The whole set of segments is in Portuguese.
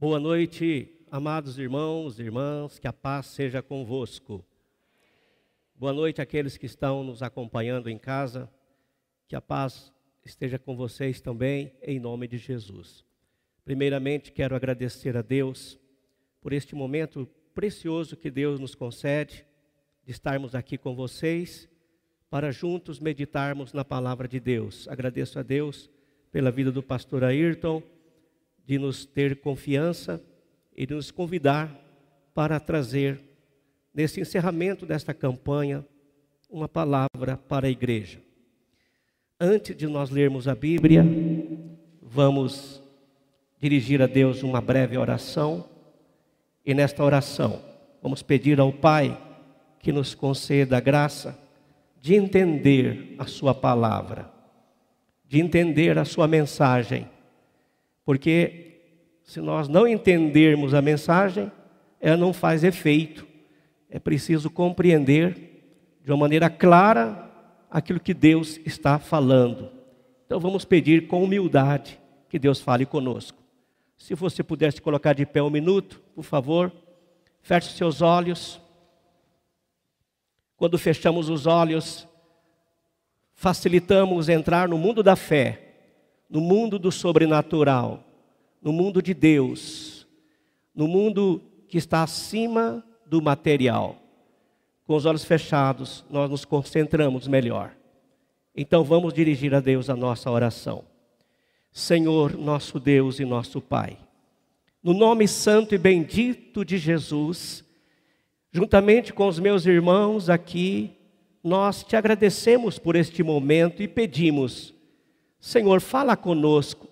Boa noite, amados irmãos e irmãs, que a paz seja convosco. Boa noite àqueles que estão nos acompanhando em casa, que a paz esteja com vocês também, em nome de Jesus. Primeiramente, quero agradecer a Deus por este momento precioso que Deus nos concede de estarmos aqui com vocês para juntos meditarmos na palavra de Deus. Agradeço a Deus pela vida do pastor Ayrton, de nos ter confiança e de nos convidar para trazer, nesse encerramento desta campanha, uma palavra para a igreja. Antes de nós lermos a Bíblia, vamos dirigir a Deus uma breve oração. E nesta oração, vamos pedir ao Pai que nos conceda a graça de entender a Sua palavra, de entender a Sua mensagem, porque se nós não entendermos a mensagem, ela não faz efeito. É preciso compreender de uma maneira clara aquilo que Deus está falando. Então vamos pedir com humildade que Deus fale conosco. Se você pudesse colocar de pé um minuto, por favor, feche seus olhos. Quando fechamos os olhos, facilitamos entrar no mundo da fé, no mundo do sobrenatural, no mundo de Deus, no mundo que está acima do material. Com os olhos fechados, nós nos concentramos melhor. Então vamos dirigir a Deus a nossa oração. Senhor, nosso Deus e nosso Pai. No nome santo e bendito de Jesus, juntamente com os meus irmãos aqui, nós te agradecemos por este momento e pedimos, Senhor, fala conosco,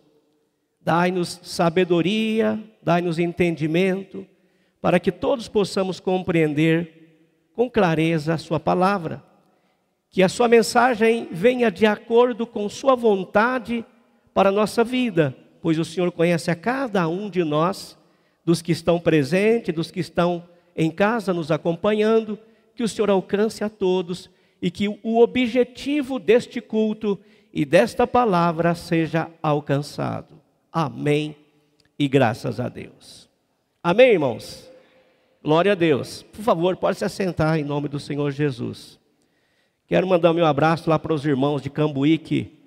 dai-nos sabedoria, dai-nos entendimento, para que todos possamos compreender com clareza a Sua palavra, que a Sua mensagem venha de acordo com Sua vontade para a nossa vida, pois o Senhor conhece a cada um de nós, dos que estão presentes, dos que estão em casa nos acompanhando, que o Senhor alcance a todos e que o objetivo deste culto e desta palavra seja alcançado. Amém e graças a Deus. Amém, irmãos? Glória a Deus. Por favor, pode se assentar em nome do Senhor Jesus. Quero mandar meu abraço lá para os irmãos de Cambuí que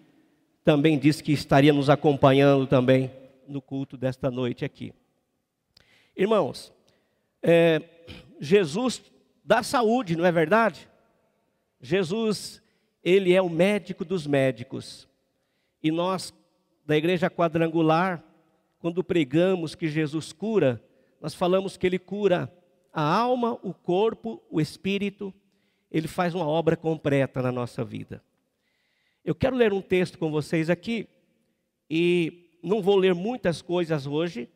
também disse que estaria nos acompanhando também no culto desta noite aqui. Irmãos, é, Jesus dá saúde, não é verdade? Jesus, ele é o médico dos médicos. E nós, da igreja quadrangular, quando pregamos que Jesus cura, nós falamos que ele cura a alma, o corpo, o espírito, ele faz uma obra completa na nossa vida. Eu quero ler um texto com vocês aqui, e não vou ler muitas coisas hoje,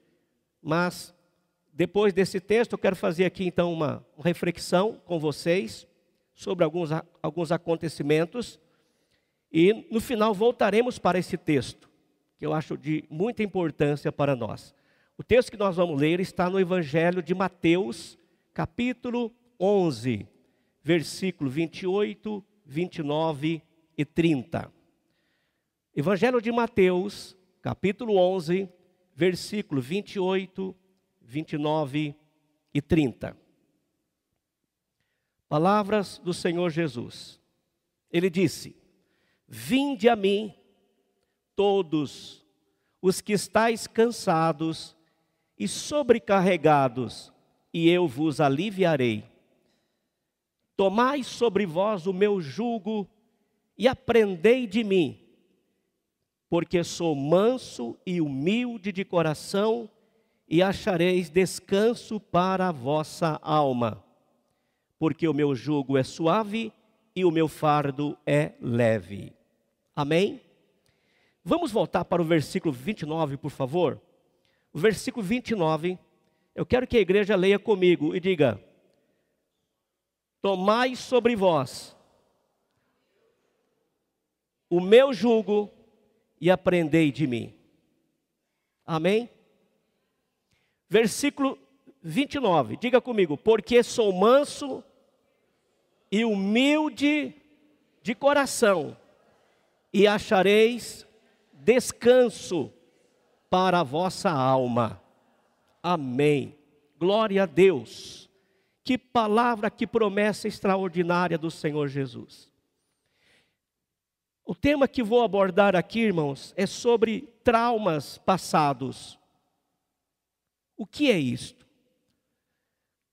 mas depois desse texto eu quero fazer aqui então uma, reflexão com vocês sobre alguns, alguns acontecimentos, e no final voltaremos para esse texto, que eu acho de muita importância para nós. O texto que nós vamos ler está no Evangelho de Mateus, capítulo 11, versículo 28, 29 e 30. Evangelho de Mateus, capítulo 11, versículo 28, 29 e 30. Palavras do Senhor Jesus. Ele disse: Vinde a mim, todos os que estáis cansados e sobrecarregados, e eu vos aliviarei. Tomai sobre vós o meu jugo e aprendei de mim, porque sou manso e humilde de coração, e achareis descanso para a vossa alma, porque o meu jugo é suave e o meu fardo é leve. Amém? Vamos voltar para o versículo 29, por favor. O versículo 29, eu quero que a igreja leia comigo e diga: Tomai sobre vós o meu jugo e aprendei de mim. Amém? Versículo 29, diga comigo, porque sou manso e humilde de coração, e achareis descanso para a vossa alma. Amém. Glória a Deus. Que palavra, que promessa extraordinária do Senhor Jesus. O tema que vou abordar aqui, irmãos, é sobre traumas passados. O que é isto?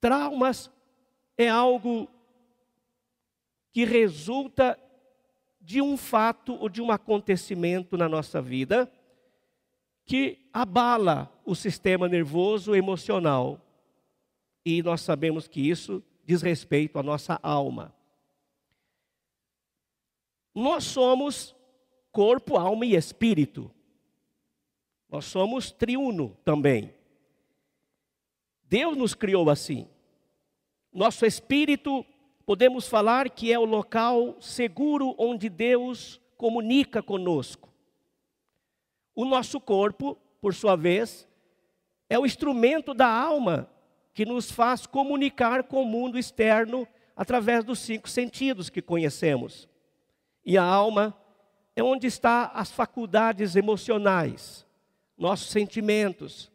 Traumas é algo que resulta de um fato ou de um acontecimento na nossa vida que abala o sistema nervoso emocional. E nós sabemos que isso diz respeito à nossa alma. Nós somos corpo, alma e espírito. Nós somos triuno também. Deus nos criou assim. Nosso espírito, podemos falar que é o local seguro onde Deus comunica conosco. O nosso corpo, por sua vez, é o instrumento da alma que nos faz comunicar com o mundo externo através dos cinco sentidos que conhecemos. E a alma é onde está as faculdades emocionais, nossos sentimentos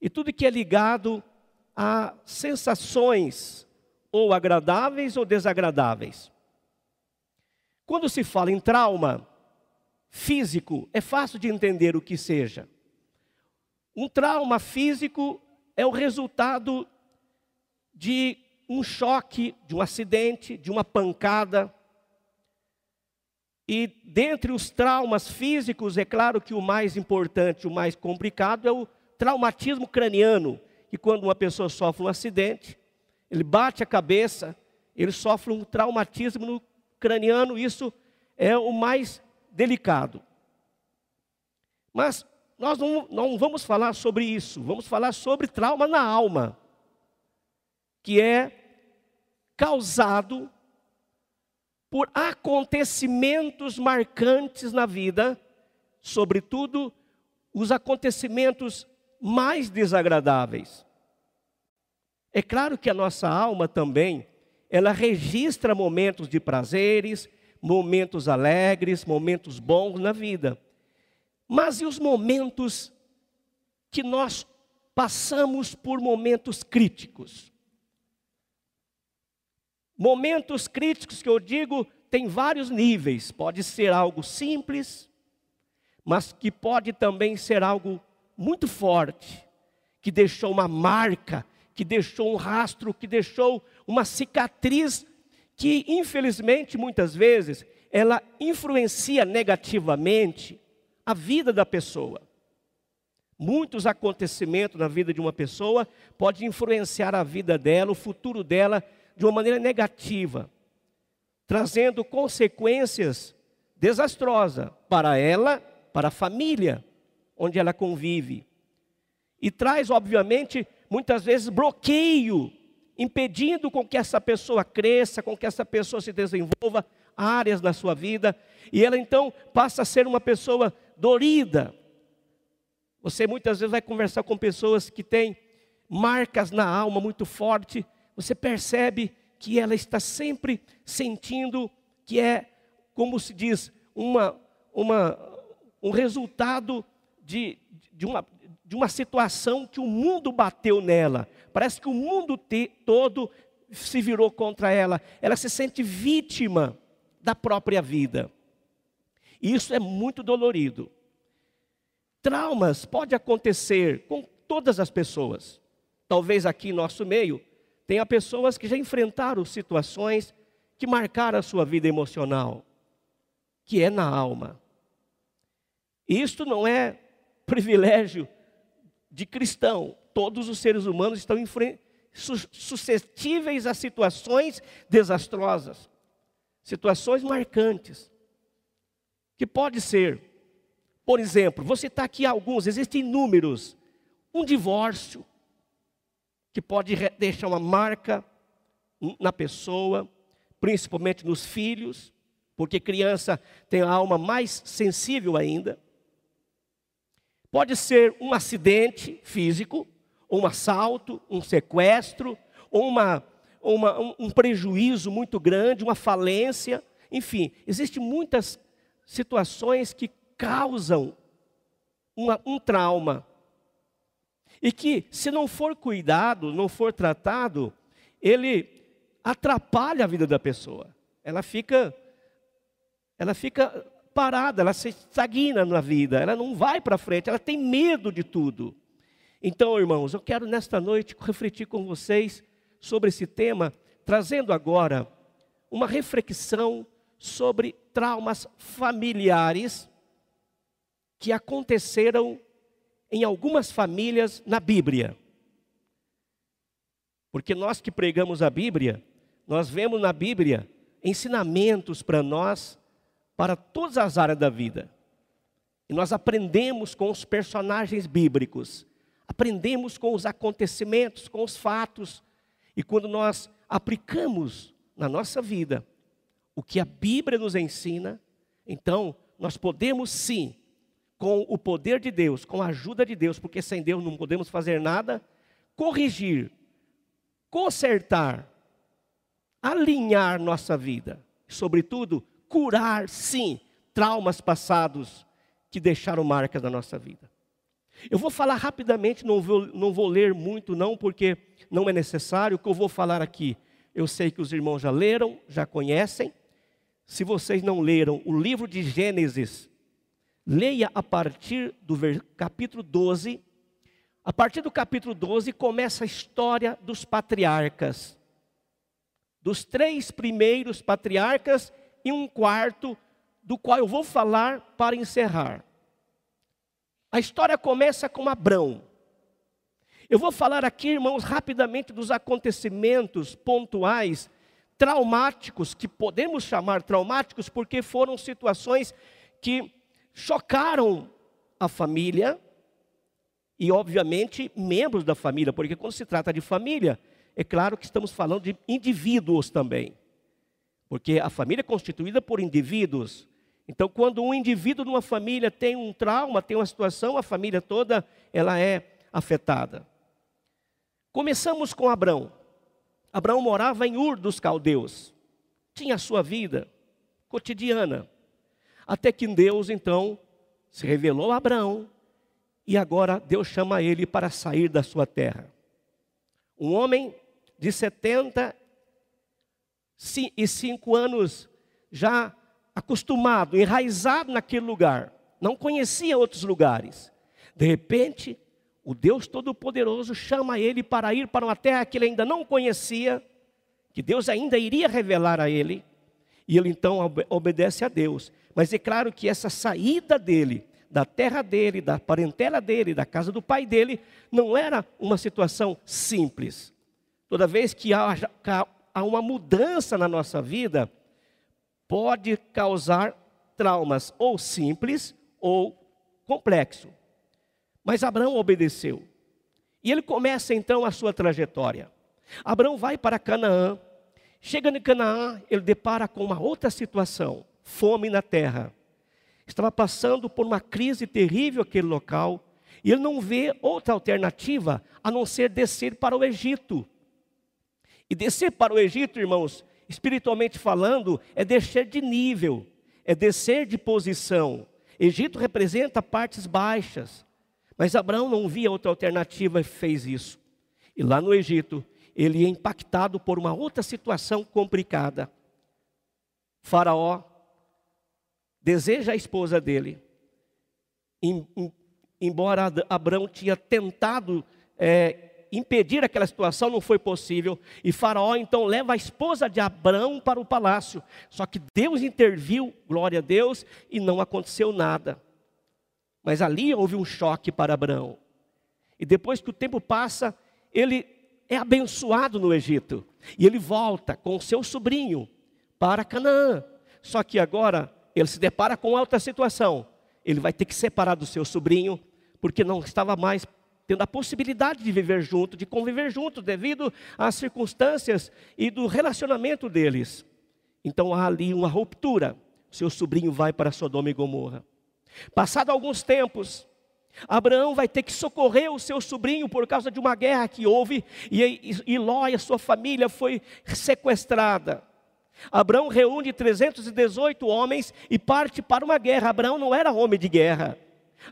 e tudo que é ligado a sensações ou agradáveis ou desagradáveis. Quando se fala em trauma físico, é fácil de entender o que seja. Um trauma físico é o resultado de um choque, de um acidente, de uma pancada, e dentre os traumas físicos, é claro que o mais importante, o mais complicado é o traumatismo craniano, que quando uma pessoa sofre um acidente, ele bate a cabeça, ele sofre um traumatismo no craniano, isso é o mais delicado. Mas nós não, não vamos falar sobre isso, vamos falar sobre trauma na alma, que é causado por acontecimentos marcantes na vida, sobretudo os acontecimentos mais desagradáveis. É claro que a nossa alma também, ela registra momentos de prazeres, momentos alegres, momentos bons na vida. Mas e os momentos que nós passamos por momentos críticos? Momentos críticos que eu digo tem vários níveis. Pode ser algo simples, mas que pode também ser algo muito forte, que deixou uma marca, que deixou um rastro, que deixou uma cicatriz que, infelizmente, muitas vezes, ela influencia negativamente a vida da pessoa. Muitos acontecimentos na vida de uma pessoa podem influenciar a vida dela, o futuro dela de uma maneira negativa, trazendo consequências desastrosas para ela, para a família onde ela convive. E traz, obviamente, muitas vezes bloqueio, impedindo com que essa pessoa cresça, com que essa pessoa se desenvolva áreas na sua vida, e ela então passa a ser uma pessoa dorida. Você muitas vezes vai conversar com pessoas que têm marcas na alma muito forte, você percebe que ela está sempre sentindo que é, como se diz, uma, uma, um resultado de, de, uma, de uma situação que o mundo bateu nela. Parece que o mundo te, todo se virou contra ela. Ela se sente vítima da própria vida. Isso é muito dolorido. Traumas pode acontecer com todas as pessoas. Talvez aqui em nosso meio Tenha pessoas que já enfrentaram situações que marcaram a sua vida emocional, que é na alma. Isto não é privilégio de cristão. Todos os seres humanos estão suscetíveis a situações desastrosas, situações marcantes, que pode ser, por exemplo, vou citar aqui alguns, existem inúmeros, um divórcio, que pode deixar uma marca na pessoa, principalmente nos filhos, porque criança tem a alma mais sensível ainda. Pode ser um acidente físico, um assalto, um sequestro, uma, uma, um, um prejuízo muito grande, uma falência. Enfim, existem muitas situações que causam uma, um trauma. E que, se não for cuidado, não for tratado, ele atrapalha a vida da pessoa. Ela fica, ela fica parada, ela se estagna na vida, ela não vai para frente, ela tem medo de tudo. Então, irmãos, eu quero nesta noite refletir com vocês sobre esse tema, trazendo agora uma reflexão sobre traumas familiares que aconteceram em algumas famílias na Bíblia. Porque nós que pregamos a Bíblia, nós vemos na Bíblia ensinamentos para nós, para todas as áreas da vida. E nós aprendemos com os personagens bíblicos, aprendemos com os acontecimentos, com os fatos. E quando nós aplicamos na nossa vida o que a Bíblia nos ensina, então nós podemos sim com o poder de Deus, com a ajuda de Deus, porque sem Deus não podemos fazer nada, corrigir, consertar, alinhar nossa vida, sobretudo curar, sim, traumas passados que deixaram marcas na nossa vida. Eu vou falar rapidamente, não vou, não vou ler muito, não, porque não é necessário. O que eu vou falar aqui, eu sei que os irmãos já leram, já conhecem. Se vocês não leram o livro de Gênesis, Leia a partir do capítulo 12. A partir do capítulo 12 começa a história dos patriarcas. Dos três primeiros patriarcas e um quarto, do qual eu vou falar para encerrar. A história começa com Abrão. Eu vou falar aqui, irmãos, rapidamente dos acontecimentos pontuais, traumáticos, que podemos chamar traumáticos, porque foram situações que chocaram a família e, obviamente, membros da família, porque quando se trata de família, é claro que estamos falando de indivíduos também, porque a família é constituída por indivíduos. Então, quando um indivíduo numa família tem um trauma, tem uma situação, a família toda ela é afetada. Começamos com Abraão. Abraão morava em Ur dos Caldeus. Tinha a sua vida cotidiana. Até que Deus então se revelou a Abraão e agora Deus chama ele para sair da sua terra. Um homem de 75 anos, já acostumado, enraizado naquele lugar, não conhecia outros lugares. De repente, o Deus Todo-Poderoso chama ele para ir para uma terra que ele ainda não conhecia, que Deus ainda iria revelar a ele, e ele então obedece a Deus. Mas é claro que essa saída dele, da terra dele, da parentela dele, da casa do pai dele, não era uma situação simples. Toda vez que há uma mudança na nossa vida, pode causar traumas ou simples ou complexo. Mas Abraão obedeceu. E ele começa então a sua trajetória. Abraão vai para Canaã. Chega em Canaã, ele depara com uma outra situação fome na terra. Estava passando por uma crise terrível aquele local, e ele não vê outra alternativa a não ser descer para o Egito. E descer para o Egito, irmãos, espiritualmente falando, é descer de nível, é descer de posição. Egito representa partes baixas, mas Abraão não via outra alternativa e fez isso. E lá no Egito, ele é impactado por uma outra situação complicada. Faraó deseja a esposa dele. Embora Abraão tinha tentado é, impedir aquela situação, não foi possível. E Faraó então leva a esposa de Abraão para o palácio. Só que Deus interviu, glória a Deus, e não aconteceu nada. Mas ali houve um choque para Abraão. E depois que o tempo passa, ele é abençoado no Egito. E ele volta com seu sobrinho para Canaã. Só que agora ele se depara com outra situação. Ele vai ter que separar do seu sobrinho, porque não estava mais tendo a possibilidade de viver junto, de conviver junto, devido às circunstâncias e do relacionamento deles. Então há ali uma ruptura. Seu sobrinho vai para Sodoma e Gomorra. Passado alguns tempos, Abraão vai ter que socorrer o seu sobrinho por causa de uma guerra que houve, e, Ló e a sua família foi sequestrada. Abraão reúne 318 homens e parte para uma guerra. Abraão não era homem de guerra.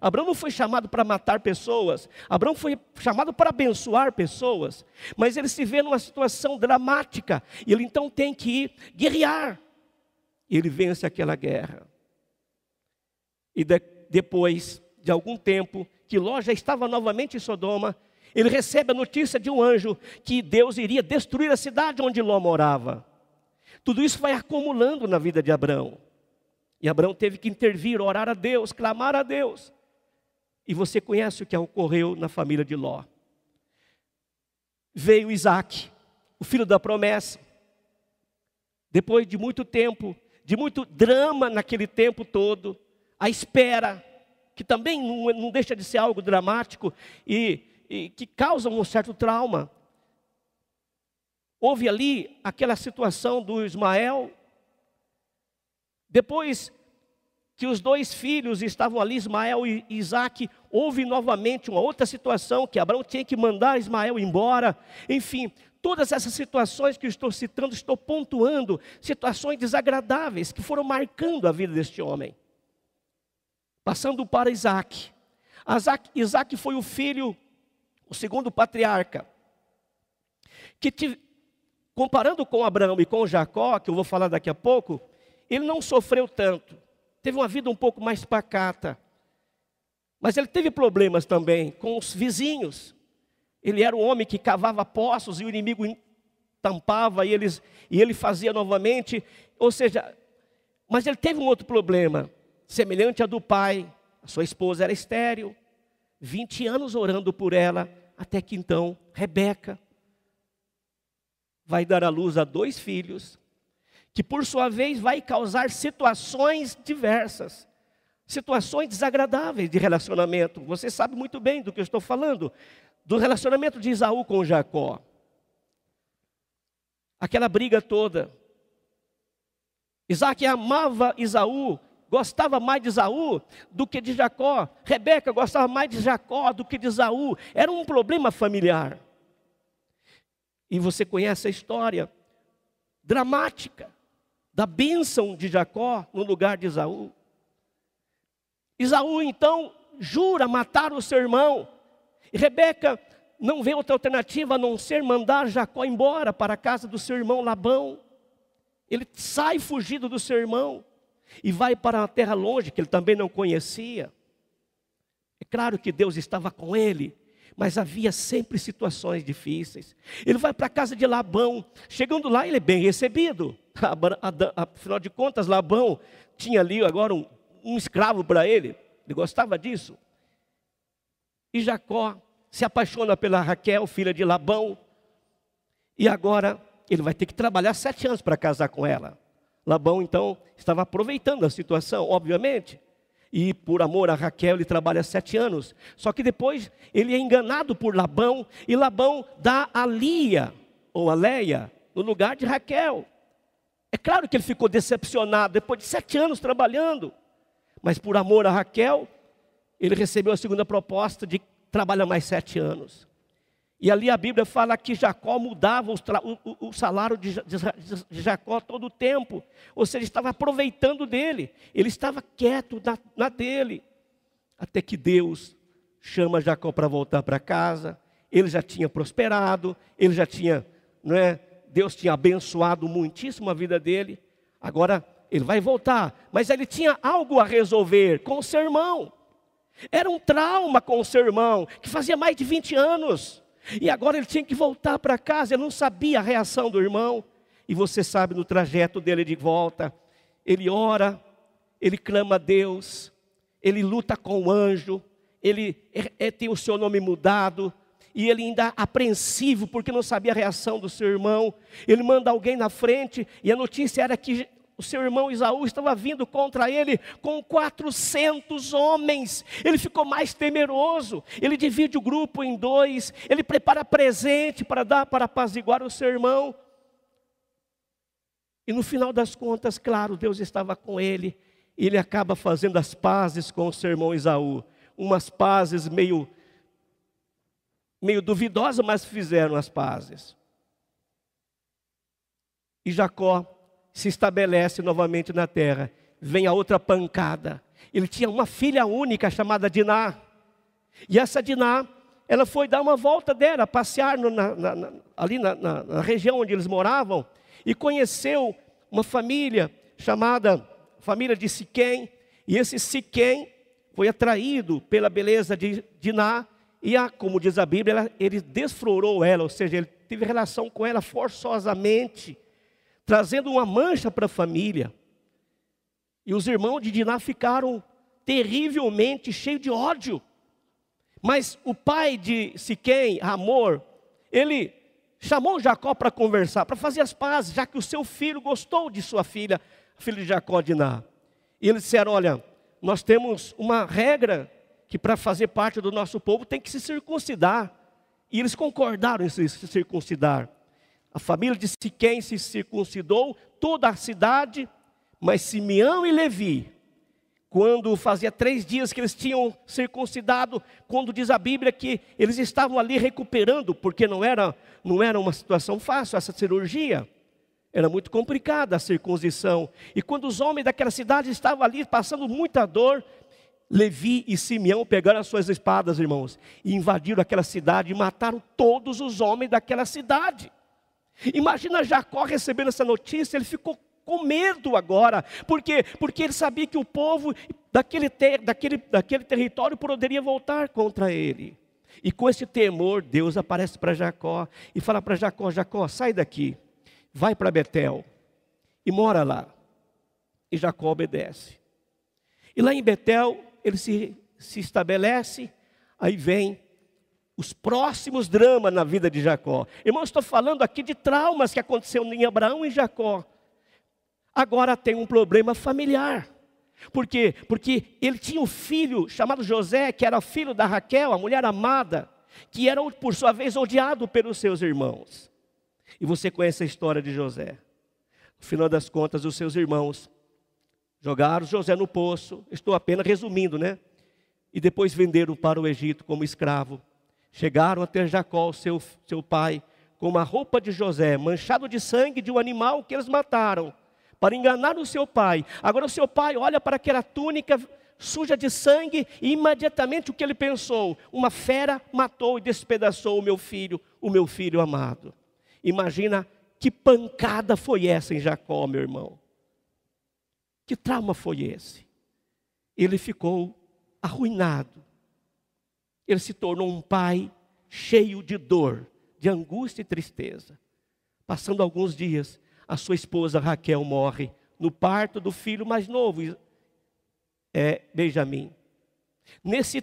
Abraão não foi chamado para matar pessoas, Abraão foi chamado para abençoar pessoas, mas ele se vê numa situação dramática, e ele então tem que ir guerrear. Ele vence aquela guerra. E de, depois de algum tempo, que Ló já estava novamente em Sodoma, ele recebe a notícia de um anjo que Deus iria destruir a cidade onde Ló morava. Tudo isso vai acumulando na vida de Abraão. E Abraão teve que intervir, orar a Deus, clamar a Deus. E você conhece o que ocorreu na família de Ló. Veio Isaac, o filho da promessa. Depois de muito tempo, de muito drama naquele tempo todo, a espera, que também não, deixa de ser algo dramático e, e que causa um certo trauma. Houve ali aquela situação do Ismael. Depois que os dois filhos estavam ali, Ismael e Isaac, houve novamente uma outra situação que Abraão tinha que mandar Ismael embora. Enfim, todas essas situações que eu estou citando, estou pontuando, situações desagradáveis que foram marcando a vida deste homem. Passando para Isaac. Isaac, Isaac foi o filho, o segundo patriarca, que comparando com Abraão e com Jacó, que eu vou falar daqui a pouco, ele não sofreu tanto, teve uma vida um pouco mais pacata. Mas ele teve problemas também com os vizinhos. Ele era um homem que cavava poços e o inimigo tampava e, eles, e ele fazia novamente. Ou seja, mas ele teve um outro problema, semelhante ao do pai. A sua esposa era estéril, 20 anos orando por ela, até que então Rebeca, vai dar à luz a dois filhos, que por sua vez vai causar situações diversas, situações desagradáveis de relacionamento. Você sabe muito bem do que eu estou falando, do relacionamento de Isaú com Jacó. Aquela briga toda. Isaac amava Isaú, gostava mais de Isaú do que de Jacó. Rebeca gostava mais de Jacó do que de Isaú. Era um problema familiar. E você conhece a história dramática da bênção de Jacó no lugar de Isaú. Isaú então jura matar o seu irmão. E Rebeca não vê outra alternativa a não ser mandar Jacó embora para a casa do seu irmão Labão. Ele sai fugido do seu irmão e vai para uma terra longe que ele também não conhecia. É claro que Deus estava com ele, mas havia sempre situações difíceis. Ele vai para a casa de Labão, chegando lá, ele é bem recebido. Afinal de contas, Labão tinha ali agora um, um escravo para ele, ele gostava disso. E Jacó se apaixona pela Raquel, filha de Labão, e agora ele vai ter que trabalhar sete anos para casar com ela. Labão então estava aproveitando a situação, obviamente e por amor a Raquel ele trabalha sete anos. Só que depois ele é enganado por Labão e Labão dá a Lia ou a Leia no lugar de Raquel. É claro que ele ficou decepcionado depois de sete anos trabalhando, mas por amor a Raquel ele recebeu a segunda proposta de trabalhar mais sete anos. E ali a Bíblia fala que Jacó mudava o, salário de, Jacó todo o tempo. Ou seja, estava aproveitando dele. Ele estava quieto na, na dele. Até que Deus chama Jacó para voltar para casa. Ele já tinha prosperado, ele já tinha, não é? Deus tinha abençoado muitíssimo a vida dele. Agora ele vai voltar, mas ele tinha algo a resolver com o seu irmão. Era um trauma com o seu irmão, que fazia mais de 20 anos. E agora ele tinha que voltar para casa, ele não sabia a reação do irmão. E você sabe no trajeto dele de volta, ele ora, ele clama a Deus, ele luta com o anjo, ele é, é, tem o seu nome mudado, e ele ainda apreensivo porque não sabia a reação do seu irmão. Ele manda alguém na frente e a notícia era que o seu irmão Isaú estava vindo contra ele com 400 homens. Ele ficou mais temeroso. Ele divide o grupo em dois. Ele prepara presente para dar para apaziguar o seu irmão. E no final das contas, claro, Deus estava com ele. E ele acaba fazendo as pazes com o seu irmão Isaú. Umas pazes meio, meio duvidosas, mas fizeram as pazes. E Jacó se estabelece novamente na terra. Vem a outra pancada. ele tinha uma filha única chamada Diná. E essa Diná, ela foi dar uma volta dela, passear no, na, na, ali na, na, região onde eles moravam, e conheceu uma família chamada família de Siquém, e esse Siquém foi atraído pela beleza de Diná, e a, como diz a Bíblia, ela, ele desflorou ela, ou seja, ele teve relação com ela forçosamente, trazendo uma mancha para a família. E os irmãos de Diná ficaram terrivelmente cheios de ódio. Mas o pai de Siquém, Amor, ele chamou Jacó para conversar, para fazer as pazes, já que o seu filho gostou de sua filha, filho de Jacó Diná. E eles disseram: Olha, nós temos uma regra que para fazer parte do nosso povo tem que se circuncidar. E eles concordaram em se circuncidar. A família de Siquém se circuncidou, toda a cidade, mas Simeão e Levi, quando fazia três dias que eles tinham circuncidado, quando diz a Bíblia que eles estavam ali recuperando, porque não era, não era uma situação fácil essa cirurgia. Era muito complicada a circuncisão. E quando os homens daquela cidade estavam ali passando muita dor, Levi e Simeão pegaram as suas espadas, irmãos, e invadiram aquela cidade e mataram todos os homens daquela cidade. Imagina Jacó recebendo essa notícia, ele ficou com medo agora, por quê? Porque ele sabia que o povo daquele, ter, daquele, daquele território poderia voltar contra ele. E com esse temor, Deus aparece para Jacó e fala para Jacó: Jacó, sai daqui vai para Betel e mora lá. E Jacó obedece. E lá em Betel, ele se, se estabelece, aí vem os próximos dramas na vida de Jacó. Irmão, estou falando aqui de traumas que aconteceu em Abraão e Jacó. Agora tem um problema familiar. Por quê? Porque ele tinha um filho chamado José, que era filho da Raquel, a mulher amada, que era, por sua vez, odiado pelos seus irmãos. E você conhece a história de José. No final das contas, os seus irmãos jogaram José no poço, estou apenas resumindo, né? E depois venderam para o Egito como escravo. Chegaram até Jacó, seu, seu pai, com uma roupa de José, manchado de sangue de um animal que eles mataram, para enganar o seu pai. Agora o seu pai olha para aquela túnica suja de sangue e imediatamente o que ele pensou? Uma fera matou e despedaçou o meu filho, o meu filho amado. Imagina que pancada foi essa em Jacó, meu irmão. Que trauma foi esse? Ele ficou arruinado. Ele se tornou um pai cheio de dor, de angústia e tristeza. Passando alguns dias, a sua esposa Raquel morre no parto do filho mais novo, é Benjamim. Nesse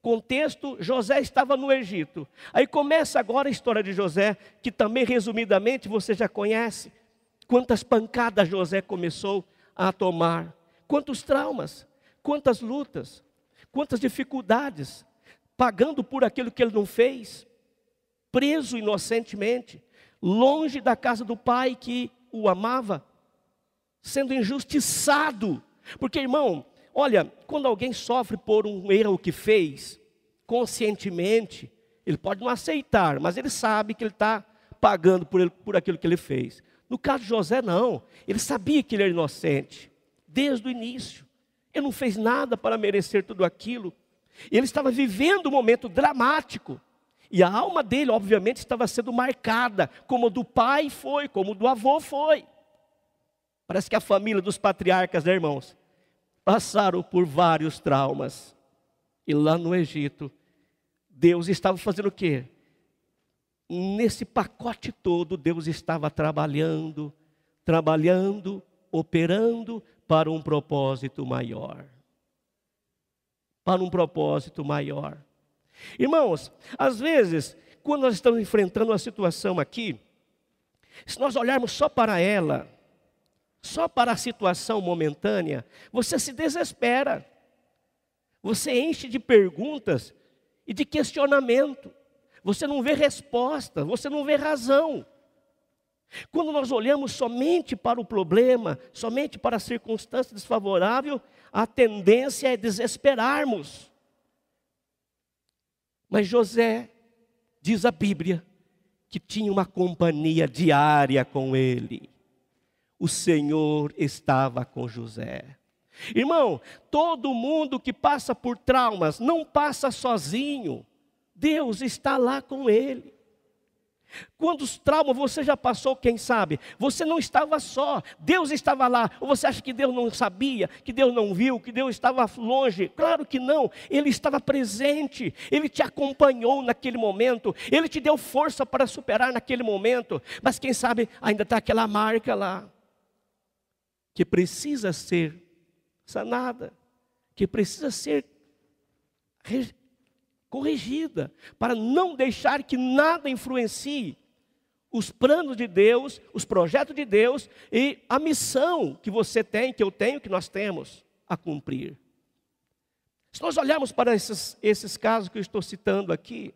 contexto, José estava no Egito. Aí começa agora a história de José, que também resumidamente você já conhece. Quantas pancadas José começou a tomar, quantos traumas, quantas lutas, quantas dificuldades, pagando por aquilo que ele não fez, preso inocentemente, longe da casa do pai que o amava, sendo injustiçado. Porque, irmão, Olha, quando alguém sofre por um erro que fez, conscientemente, ele pode não aceitar, mas ele sabe que ele está pagando por, ele, por aquilo que ele fez. No caso de José, não. Ele sabia que ele era inocente, desde o início. Ele não fez nada para merecer tudo aquilo. Ele estava vivendo um momento dramático. E a alma dele, obviamente, estava sendo marcada, como do pai foi, como do avô foi. Parece que a família dos patriarcas, né, irmãos? passaram por vários traumas. E lá no Egito, Deus estava fazendo o quê? Nesse pacote todo, Deus estava trabalhando, trabalhando, operando para um propósito maior. Para um propósito maior. Irmãos, às vezes, quando nós estamos enfrentando uma situação aqui, se nós olharmos só para ela, só para a situação momentânea, você se desespera. Você enche de perguntas e de questionamento. Você não vê resposta, você não vê razão. Quando nós olhamos somente para o problema, somente para a circunstância desfavorável, a tendência é desesperarmos. Mas José, diz a Bíblia, que tinha uma companhia diária com ele o Senhor estava com José. Irmão, todo mundo que passa por traumas não passa sozinho. Deus está lá com ele. Quantos traumas você já passou, quem sabe? Você não estava só, Deus estava lá. Ou você acha que Deus não sabia, que Deus não viu, que Deus estava longe? Claro que não, Ele estava presente, Ele te acompanhou naquele momento, Ele te deu força para superar naquele momento. Mas quem sabe ainda está aquela marca lá, que precisa ser sanada, que precisa ser corrigida, para não deixar que nada influencie os planos de Deus, os projetos de Deus e a missão que você tem, que eu tenho, que nós temos a cumprir. Se nós olharmos para esses, esses casos que eu estou citando aqui,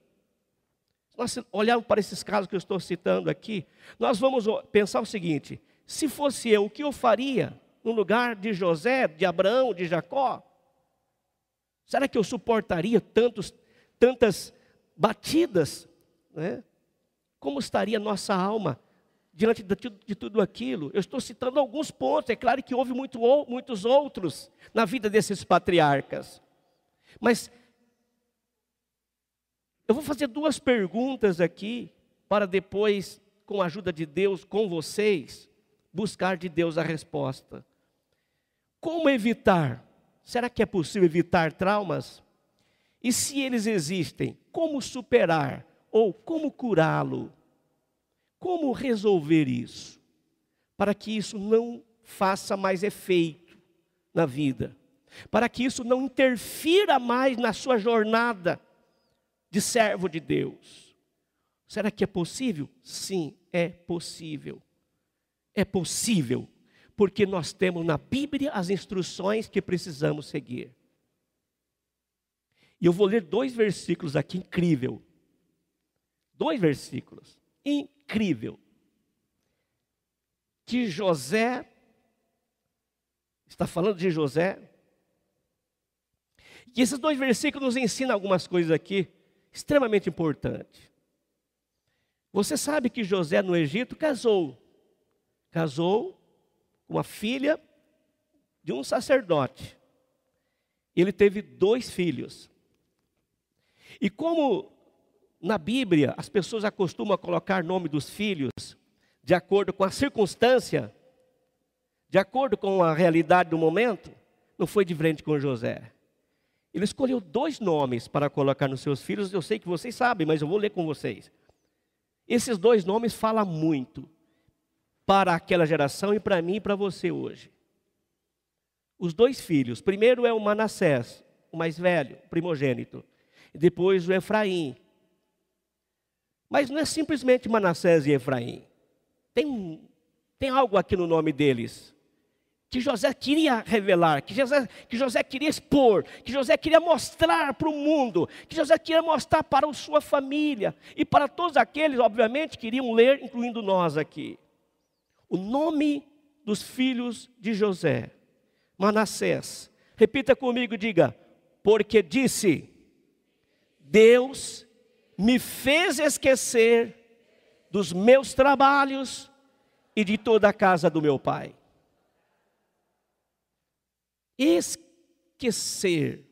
se nós olharmos para esses casos que eu estou citando aqui, nós vamos pensar o seguinte: se fosse eu, o que eu faria no lugar de José, de Abraão, de Jacó? Será que eu suportaria tantos tantas batidas, né? como estaria nossa alma diante de, tudo aquilo? Eu estou citando alguns pontos, é claro que houve muito, muitos outros na vida desses patriarcas, mas eu vou fazer duas perguntas aqui, para depois, com a ajuda de Deus, com vocês, buscar de Deus a resposta. Como evitar? Será que é possível evitar traumas? E se eles existem, como superar ou como curá-lo? Como resolver isso? Para que isso não faça mais efeito na vida, para que isso não interfira mais na sua jornada de servo de Deus. Será que é possível? Sim, é possível. É possível, porque nós temos na Bíblia as instruções que precisamos seguir. E eu vou ler dois versículos aqui, incrível. Dois versículos, incrível. Que José, está falando de José, e esses dois versículos nos ensinam algumas coisas aqui, extremamente importantes. Você sabe que José no Egito casou. Casou com a filha de um sacerdote. Ele teve dois filhos. E como na Bíblia as pessoas acostumam colocar nome dos filhos de acordo com a circunstância, de acordo com a realidade do momento, não foi diferente com José. Ele escolheu dois nomes para colocar nos seus filhos, eu sei que vocês sabem, mas eu vou ler com vocês. Esses dois nomes falam muito para aquela geração e para mim e para você hoje. Os dois filhos, primeiro é o Manassés, o mais velho, primogênito depois o Efraim. Mas não é simplesmente Manassés e Efraim. Tem, tem algo aqui no nome deles que José queria revelar, que José, que José queria expor, que José queria mostrar para o mundo, que José queria mostrar para a sua família e para todos aqueles, obviamente, que iriam ler, incluindo nós aqui. O nome dos filhos de José, Manassés. Repita comigo, diga: porque disse Deus me fez esquecer dos meus trabalhos e de toda a casa do meu pai. Esquecer.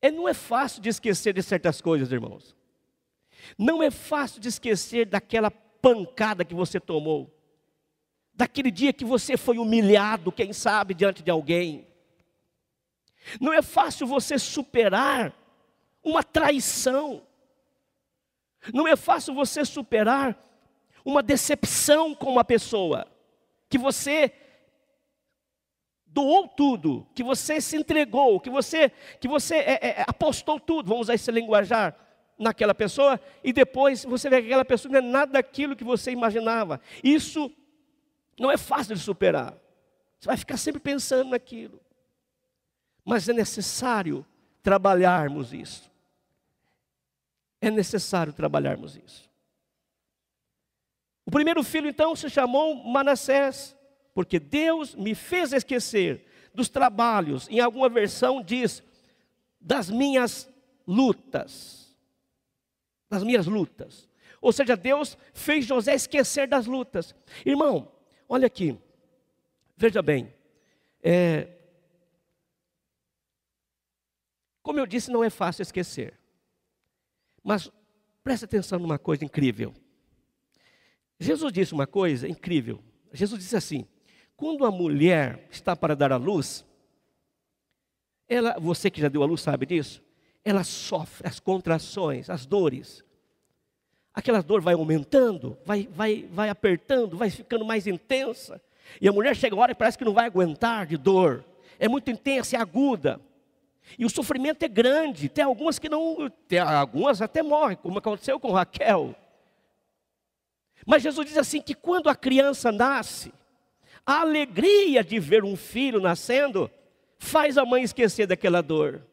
É, não é fácil de esquecer de certas coisas, irmãos. Não é fácil de esquecer daquela pancada que você tomou. Daquele dia que você foi humilhado, quem sabe, diante de alguém. Não é fácil você superar uma traição. Não é fácil você superar uma decepção com uma pessoa, que você doou tudo, que você se entregou, que você, que você é, é, apostou tudo, vamos usar esse linguajar, naquela pessoa, e depois você vê que aquela pessoa não é nada daquilo que você imaginava. Isso não é fácil de superar. Você vai ficar sempre pensando naquilo. Mas é necessário trabalharmos isso. É necessário trabalharmos isso. O primeiro filho, então, se chamou Manassés, porque Deus me fez esquecer dos trabalhos. Em alguma versão diz, das minhas lutas. Das minhas lutas. Ou seja, Deus fez José esquecer das lutas. Irmão, olha aqui, veja bem, é, Como eu disse, não é fácil esquecer. Mas preste atenção numa coisa incrível. Jesus disse uma coisa incrível. Jesus disse assim: quando a mulher está para dar à luz, ela, você que já deu à luz sabe disso, ela sofre as contrações, as dores. Aquela dor vai aumentando, vai, vai, vai apertando, vai ficando mais intensa. E a mulher chega a hora e parece que não vai aguentar de dor. É muito intensa, é aguda. E o sofrimento é grande. Tem algumas que não, tem algumas até morrem, como aconteceu com Raquel. Mas Jesus diz assim que quando a criança nasce, a alegria de ver um filho nascendo faz a mãe esquecer daquela dor.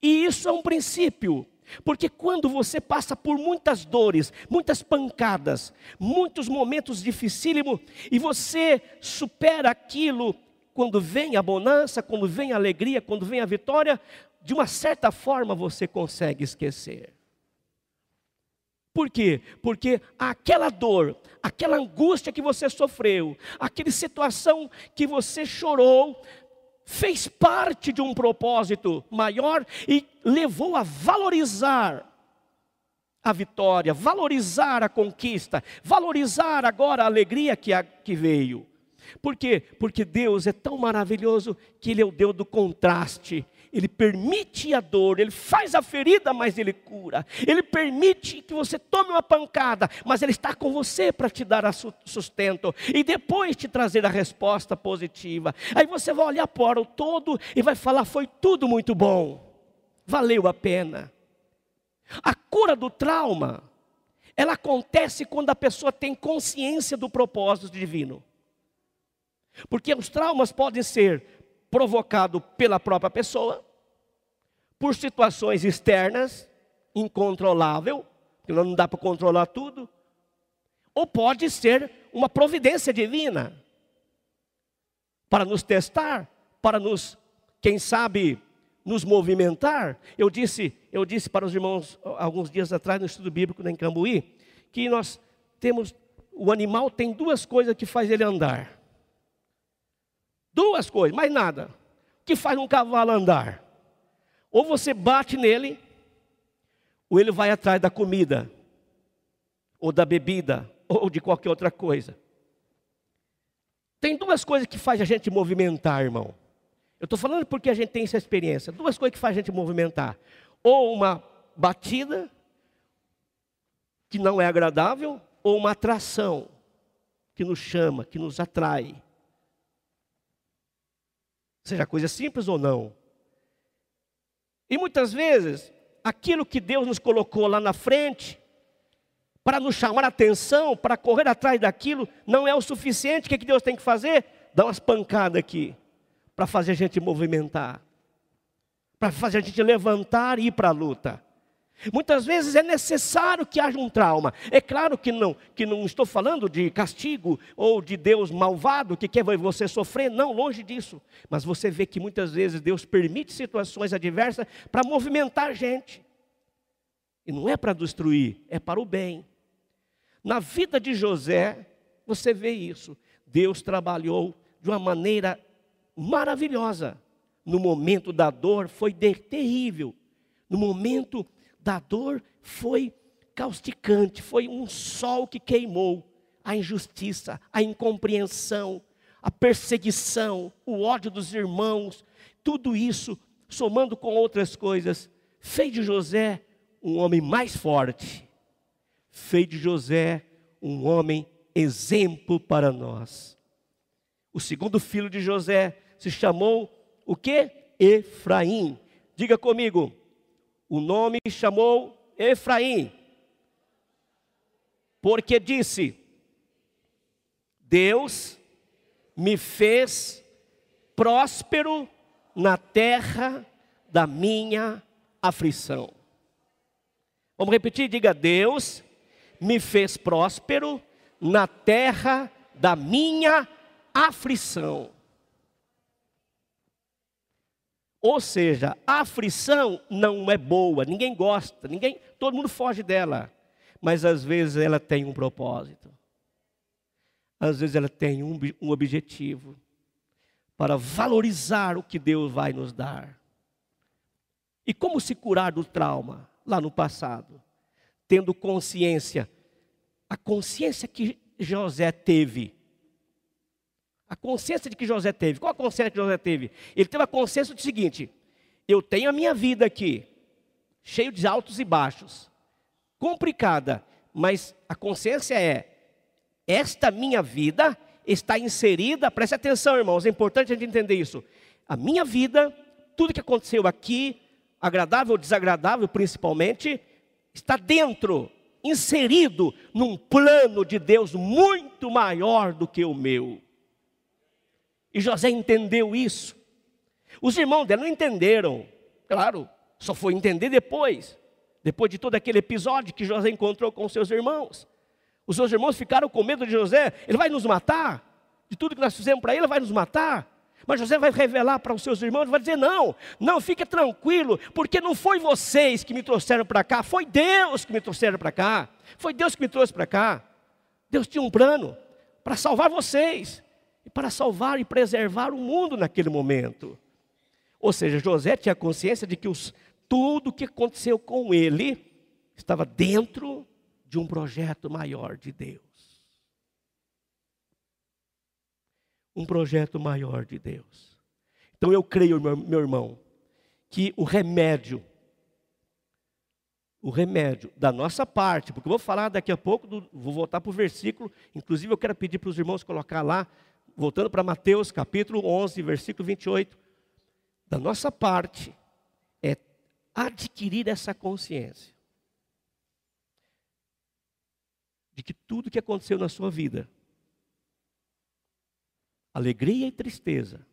E isso é um princípio, porque quando você passa por muitas dores, muitas pancadas, muitos momentos dificílimos, e você supera aquilo, quando vem a bonança, quando vem a alegria, quando vem a vitória, de uma certa forma você consegue esquecer. Por quê? Porque aquela dor, aquela angústia que você sofreu, aquela situação que você chorou, fez parte de um propósito maior e levou a valorizar a vitória, valorizar a conquista, valorizar agora a alegria que, a, que veio. Por quê? Porque Deus é tão maravilhoso que Ele é o Deus do contraste. Ele permite a dor, Ele faz a ferida, mas Ele cura. Ele permite que você tome uma pancada, mas Ele está com você para te dar sustento e depois te trazer a resposta positiva. Aí você vai olhar para o todo e vai falar: foi tudo muito bom, valeu a pena. A cura do trauma, ela acontece quando a pessoa tem consciência do propósito divino. Porque os traumas podem ser provocado pela própria pessoa, por situações externas, incontrolável, porque não dá para controlar tudo, ou pode ser uma providência divina para nos testar, para nos, quem sabe, nos movimentar. Eu disse, eu disse para os irmãos alguns dias atrás no estudo bíblico em Cambuí, que nós temos o animal tem duas coisas que faz ele andar. Duas coisas, mais nada. O que faz um cavalo andar? Ou você bate nele, ou ele vai atrás da comida, ou da bebida, ou de qualquer outra coisa. Tem duas coisas que faz a gente movimentar, irmão. Eu estou falando porque a gente tem essa experiência. Duas coisas que faz a gente movimentar. Ou uma batida, que não é agradável, ou uma atração, que nos chama, que nos atrai. Seja coisa simples ou não. E muitas vezes, aquilo que Deus nos colocou lá na frente, para nos chamar a atenção, para correr atrás daquilo, não é o suficiente. O que, é que Deus tem que fazer? Dar umas pancadas aqui, para fazer a gente movimentar, para fazer a gente levantar e ir para a luta. Muitas vezes é necessário que haja um trauma. É claro que não, que não estou falando de castigo ou de Deus malvado que quer você sofrer, não, longe disso. Mas você vê que muitas vezes Deus permite situações adversas para movimentar a gente. E não é para destruir, é para o bem. Na vida de José, você vê isso. Deus trabalhou de uma maneira maravilhosa. No momento da dor foi terrível. No momento da dor foi causticante, foi um sol que queimou a injustiça, a incompreensão, a perseguição, o ódio dos irmãos, tudo isso, somando com outras coisas, fez de José um homem mais forte, fez de José um homem exemplo para nós. O segundo filho de José se chamou o que? Efraim. Diga comigo, o nome chamou Efraim, porque disse: Deus me fez próspero na terra da minha aflição. Vamos repetir? Diga: Deus me fez próspero na terra da minha aflição. Ou seja, a aflição não é boa, ninguém gosta, ninguém, todo mundo foge dela. Mas às vezes ela tem um propósito. Às vezes ela tem um, um objetivo para valorizar o que Deus vai nos dar. E como se curar do trauma lá no passado? Tendo consciência, a consciência que José teve. A consciência de que José teve. Qual a consciência que José teve? Ele teve a consciência do seguinte: eu tenho a minha vida aqui, cheio de altos e baixos, complicada, mas a consciência é: esta minha vida está inserida, preste atenção, irmãos, é importante a gente entender isso. A minha vida, tudo que aconteceu aqui, agradável ou desagradável principalmente, está dentro, inserido num plano de Deus muito maior do que o meu. E José entendeu isso. Os irmãos dela não entenderam, claro, só foi entender depois, depois de todo aquele episódio que José encontrou com seus irmãos. Os seus irmãos ficaram com medo de José, ele vai nos matar, de tudo que nós fizemos para ele, ele vai nos matar. Mas José vai revelar para os seus irmãos, vai dizer: não, não, fique tranquilo, porque não foi vocês que me trouxeram para cá, foi Deus que me trouxeram para cá, foi Deus que me trouxe para cá. Deus tinha um plano para salvar vocês, e para salvar e preservar o mundo naquele momento. Ou seja, José tinha consciência de que os, tudo o que aconteceu com ele estava dentro de um projeto maior de Deus. Um projeto maior de Deus. Então eu creio, meu, meu irmão, que o remédio, o remédio da nossa parte, porque eu vou falar daqui a pouco, do, vou voltar para o versículo, inclusive eu quero pedir para os irmãos colocar lá, voltando para Mateus capítulo 11, versículo 28, da nossa parte é adquirir essa consciência de que tudo que aconteceu na sua vida, alegria e tristeza,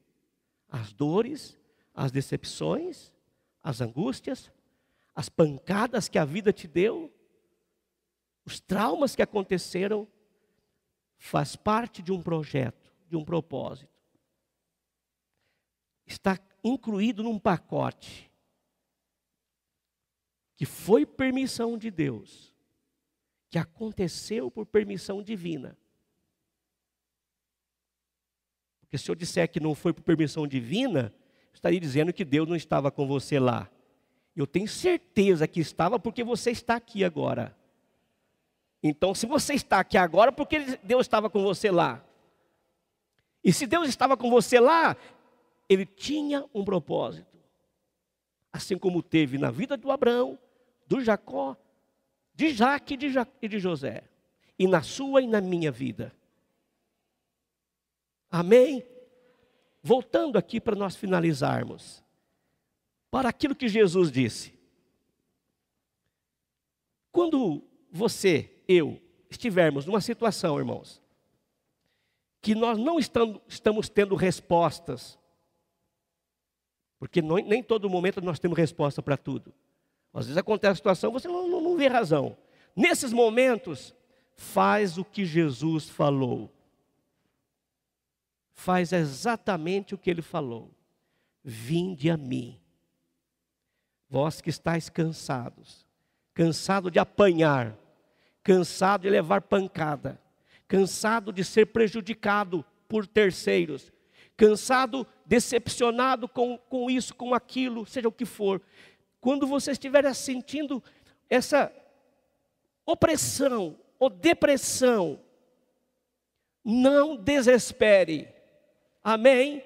as dores, as decepções, as angústias, as pancadas que a vida te deu, os traumas que aconteceram, faz parte de um projeto, de um propósito. Está incluído num pacote que foi permissão de Deus que aconteceu por permissão divina. Porque se eu disser que não foi por permissão divina, estaria dizendo que Deus não estava com você lá. Eu tenho certeza que estava porque você está aqui agora. Então, se você está aqui agora, porque Deus estava com você lá. E se Deus estava com você lá, ele tinha um propósito. Assim como teve na vida do Abraão, do Jacó de Jaque e de José, e na sua e na minha vida. Amém? Voltando aqui para nós finalizarmos, para aquilo que Jesus disse. Quando você, eu, estivermos numa situação, irmãos, que nós não estamos tendo respostas, porque nem todo momento nós temos resposta para tudo. Às vezes acontece a situação, você não, não, não vê razão. Nesses momentos, faz o que Jesus falou. Faz exatamente o que ele falou. Vinde a mim. Vós que estáis cansados, cansado de apanhar, cansado de levar pancada, cansado de ser prejudicado por terceiros, cansado, decepcionado com, com isso, com aquilo, seja o que for, quando você estiver sentindo essa opressão ou depressão, não desespere. Amém?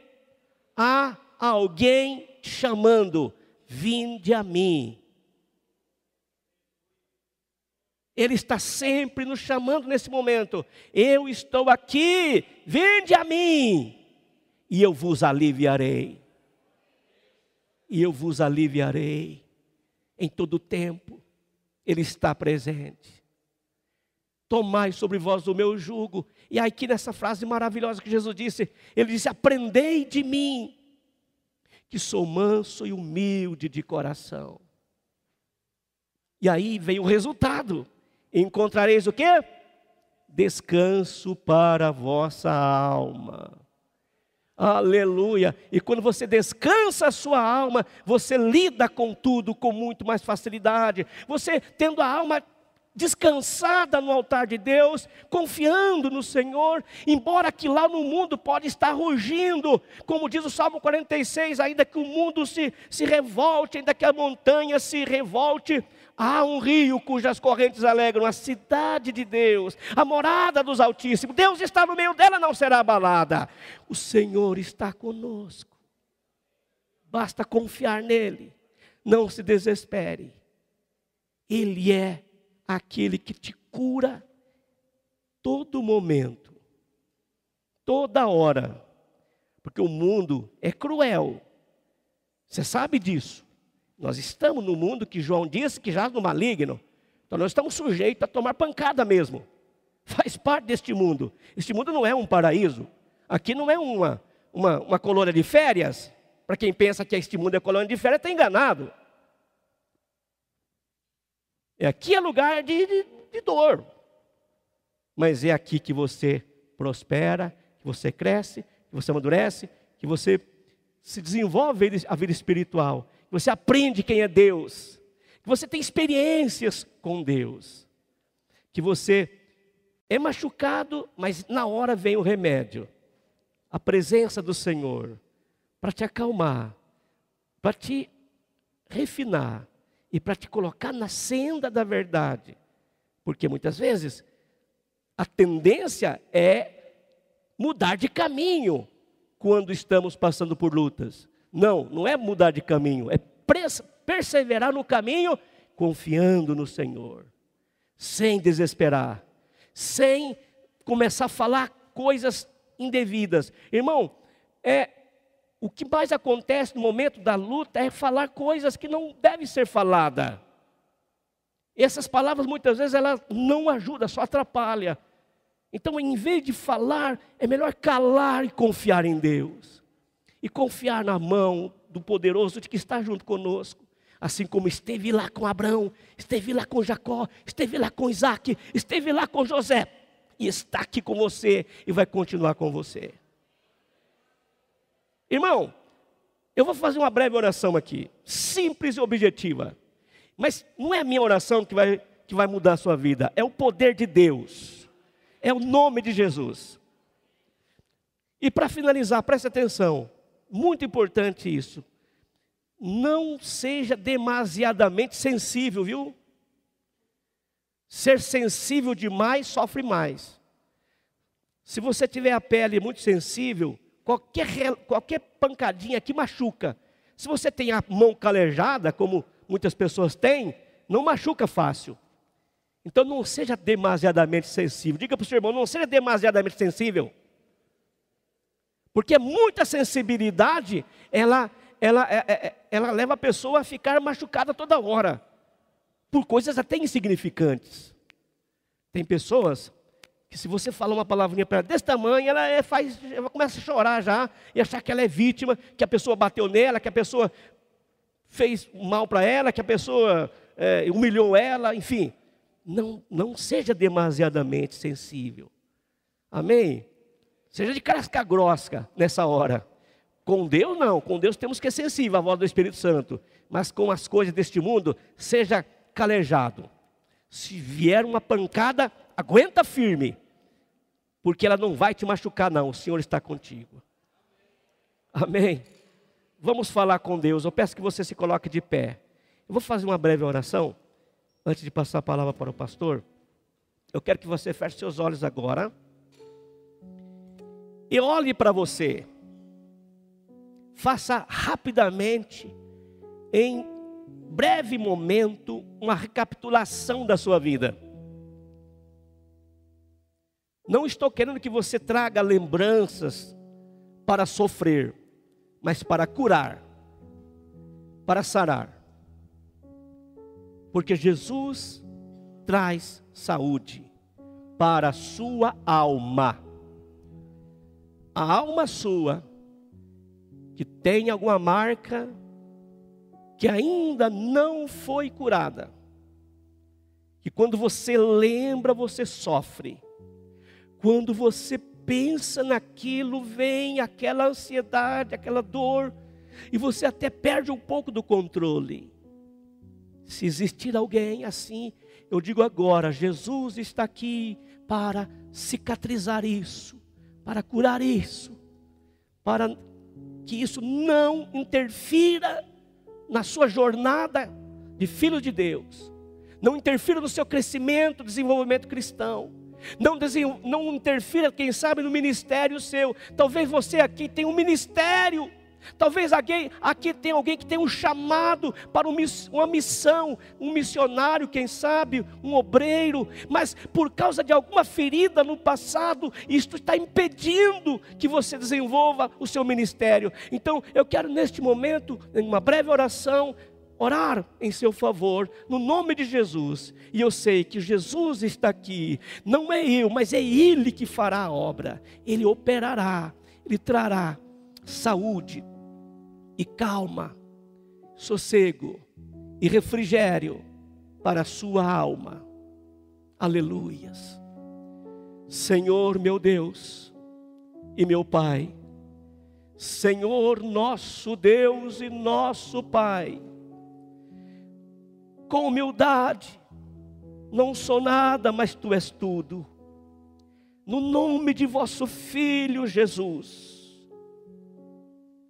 Há alguém chamando, vinde a mim. Ele está sempre nos chamando nesse momento. Eu estou aqui, vinde a mim, e eu vos aliviarei. E eu vos aliviarei em todo tempo, Ele está presente. Tomai sobre vós o meu jugo. E aqui nessa frase maravilhosa que Jesus disse, Ele disse: Aprendei de mim, que sou manso e humilde de coração. E aí vem o resultado: encontrareis o quê? Descanso para a vossa alma. Aleluia. E quando você descansa a sua alma, você lida com tudo com muito mais facilidade. Você tendo a alma descansada no altar de Deus, confiando no Senhor, embora que lá no mundo pode estar rugindo, como diz o Salmo 46, ainda que o mundo se, se revolte, ainda que a montanha se revolte, há um rio cujas correntes alegram, a cidade de Deus, a morada dos Altíssimos, Deus está no meio dela, não será abalada, o Senhor está conosco, basta confiar nele, não se desespere, Ele é aquele que te cura todo momento, toda hora, porque o mundo é cruel. Você sabe disso. Nós estamos no mundo que João disse que já no maligno. Então nós estamos sujeitos a tomar pancada mesmo. Faz parte deste mundo. Este mundo não é um paraíso. Aqui não é uma, uma, uma colônia de férias. Para quem pensa que este mundo é colônia de férias, está enganado. É aqui é lugar de, de, de dor. Mas é aqui que você prospera, que você cresce, que você amadurece, que você se desenvolve a vida espiritual, que você aprende quem é Deus, que você tem experiências com Deus, que você é machucado, mas na hora vem o remédio, a presença do Senhor, para te acalmar, para te refinar, e para te colocar na senda da verdade. Porque muitas vezes a tendência é mudar de caminho quando estamos passando por lutas. Não, não é mudar de caminho, é perseverar no caminho confiando no Senhor, sem desesperar, sem começar a falar coisas indevidas. Irmão, é o que mais acontece no momento da luta é falar coisas que não devem ser faladas. Essas palavras muitas vezes elas não ajudam, só atrapalham. Então, em vez de falar, é melhor calar e confiar em Deus. E confiar na mão do poderoso de que está junto conosco. Assim como esteve lá com Abraão, esteve lá com Jacó, esteve lá com Isaac, esteve lá com José. E está aqui com você e vai continuar com você. Irmão, eu vou fazer uma breve oração aqui, simples e objetiva. Mas não é a minha oração que vai, que vai mudar a sua vida, é o poder de Deus, é o nome de Jesus. E para finalizar, preste atenção, muito importante isso. Não seja demasiadamente sensível, viu? Ser sensível demais sofre mais. Se você tiver a pele muito sensível, qualquer, qualquer pancadinha aqui machuca. Se você tem a mão calejada, como muitas pessoas têm, não machuca fácil. Então não seja demasiadamente sensível. Diga para o seu irmão, não seja demasiadamente sensível. Porque muita sensibilidade, ela, ela, é, é, é, ela leva a pessoa a ficar machucada toda hora. Por coisas até insignificantes. Tem pessoas que se você falar uma palavrinha para ela desse tamanho, ela, é, faz, ela começa a chorar já e achar que ela é vítima, que a pessoa bateu nela, que a pessoa fez mal para ela, que a pessoa é, humilhou ela, enfim. Não, não seja demasiadamente sensível. Amém? Seja de casca grossa nessa hora. Com Deus, não. Com Deus temos que ser sensível à voz do Espírito Santo. Mas com as coisas deste mundo, seja calejado. Se vier uma pancada, aguenta firme porque ela não vai te machucar, não. O Senhor está contigo. Amém. Vamos falar com Deus. Eu peço que você se coloque de pé. Eu vou fazer uma breve oração antes de passar a palavra para o pastor. Eu quero que você feche seus olhos agora e olhe para você. Faça rapidamente, em breve momento, uma recapitulação da sua vida. Não estou querendo que você traga lembranças para sofrer, mas para curar, para sarar. Porque Jesus traz saúde para a sua alma. A alma sua, que tem alguma marca, que ainda não foi curada, que quando você lembra, você sofre quando você pensa naquilo, vem aquela ansiedade, aquela dor, e você até perde um pouco do controle. Se existir alguém assim, Eu digo agora: Jesus está aqui para cicatrizar isso, para curar isso, para que isso não interfira na sua jornada de filho de Deus, não interfira no seu crescimento, desenvolvimento cristão. Não, não interfira, quem sabe, no ministério seu. Talvez você aqui tenha um ministério Talvez alguém, aqui tem alguém que tem um chamado para uma missão, um missionário, quem sabe, um obreiro, mas por causa de alguma ferida no passado, isto está impedindo que você desenvolva o seu ministério. Então, eu quero neste momento, em uma breve oração, orar em seu favor, no nome de Jesus. E eu sei que Jesus está aqui, não é eu, mas é Ele que fará a obra, Ele operará, Ele trará saúde, e calma, sossego e refrigério para a sua alma. Aleluias. Senhor meu Deus e meu Pai, Senhor nosso Deus e nosso Pai, com humildade, não sou nada, mas tu és tudo. No nome de vosso Filho Jesus,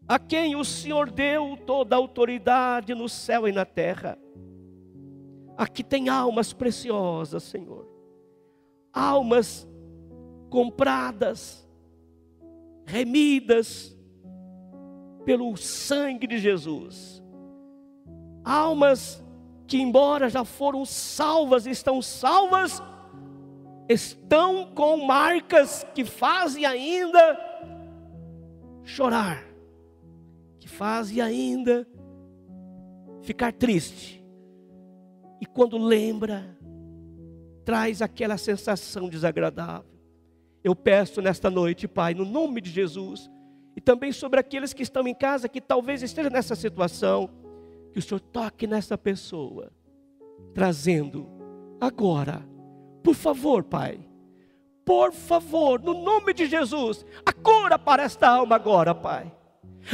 a quem o Senhor deu toda a autoridade no céu e na terra. Aqui tem almas preciosas, Senhor, almas compradas, remidas pelo sangue de Jesus, almas que, embora já foram salvas, estão salvas, estão com marcas que fazem ainda chorar faz ainda ficar triste. E quando lembra, traz aquela sensação desagradável. Eu peço nesta noite, Pai, no nome de Jesus, e também sobre aqueles que estão em casa que talvez estejam nessa situação, que o Senhor toque nessa pessoa, trazendo agora, por favor, Pai, por favor, no nome de Jesus, a cura para esta alma agora, Pai.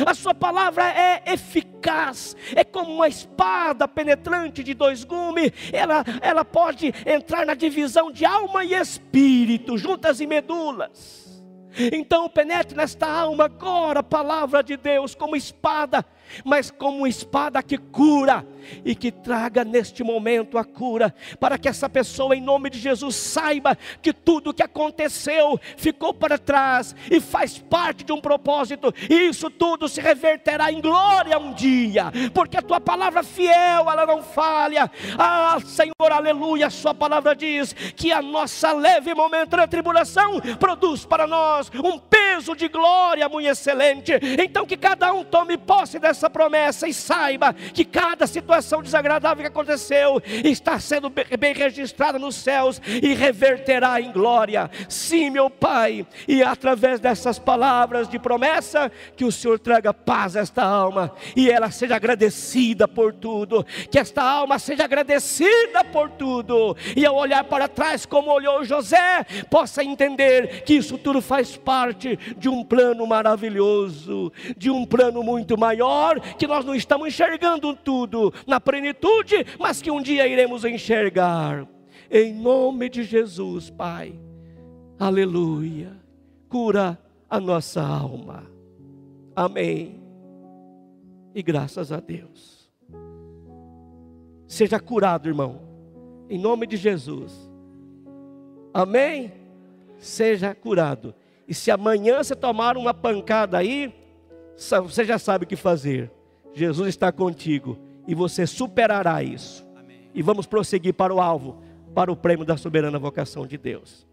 A sua palavra é eficaz, é como uma espada penetrante de dois gumes. Ela, ela pode entrar na divisão de alma e espírito, juntas e medulas. Então penetre nesta alma agora a palavra de Deus como espada mas como espada que cura e que traga neste momento a cura, para que essa pessoa, em nome de Jesus, saiba que tudo o que aconteceu ficou para trás e faz parte de um propósito, e isso tudo se reverterá em glória um dia, porque a tua palavra fiel, ela não falha. Ah, Senhor, aleluia, a Sua palavra diz que a nossa leve momentânea tribulação produz para nós um peso de glória muito excelente. Então, que cada um tome posse dessa essa promessa e saiba que cada situação desagradável que aconteceu está sendo bem registrada nos céus e reverterá em glória. Sim, meu Pai, e através dessas palavras de promessa, que o Senhor traga paz a esta alma e ela seja agradecida por tudo, que esta alma seja agradecida por tudo, e ao olhar para trás, como olhou José, possa entender que isso tudo faz parte de um plano maravilhoso, de um plano muito maior que nós não estamos enxergando tudo na plenitude, mas que um dia iremos enxergar. Em nome de Jesus, Pai. Aleluia. Cura a nossa alma. Amém. E graças a Deus. Seja curado, irmão. Em nome de Jesus. Amém? Seja curado. E se amanhã você tomar uma pancada aí, você já sabe o que fazer. Jesus está contigo e você superará isso. Amém. E vamos prosseguir para o alvo, para o prêmio da soberana vocação de Deus.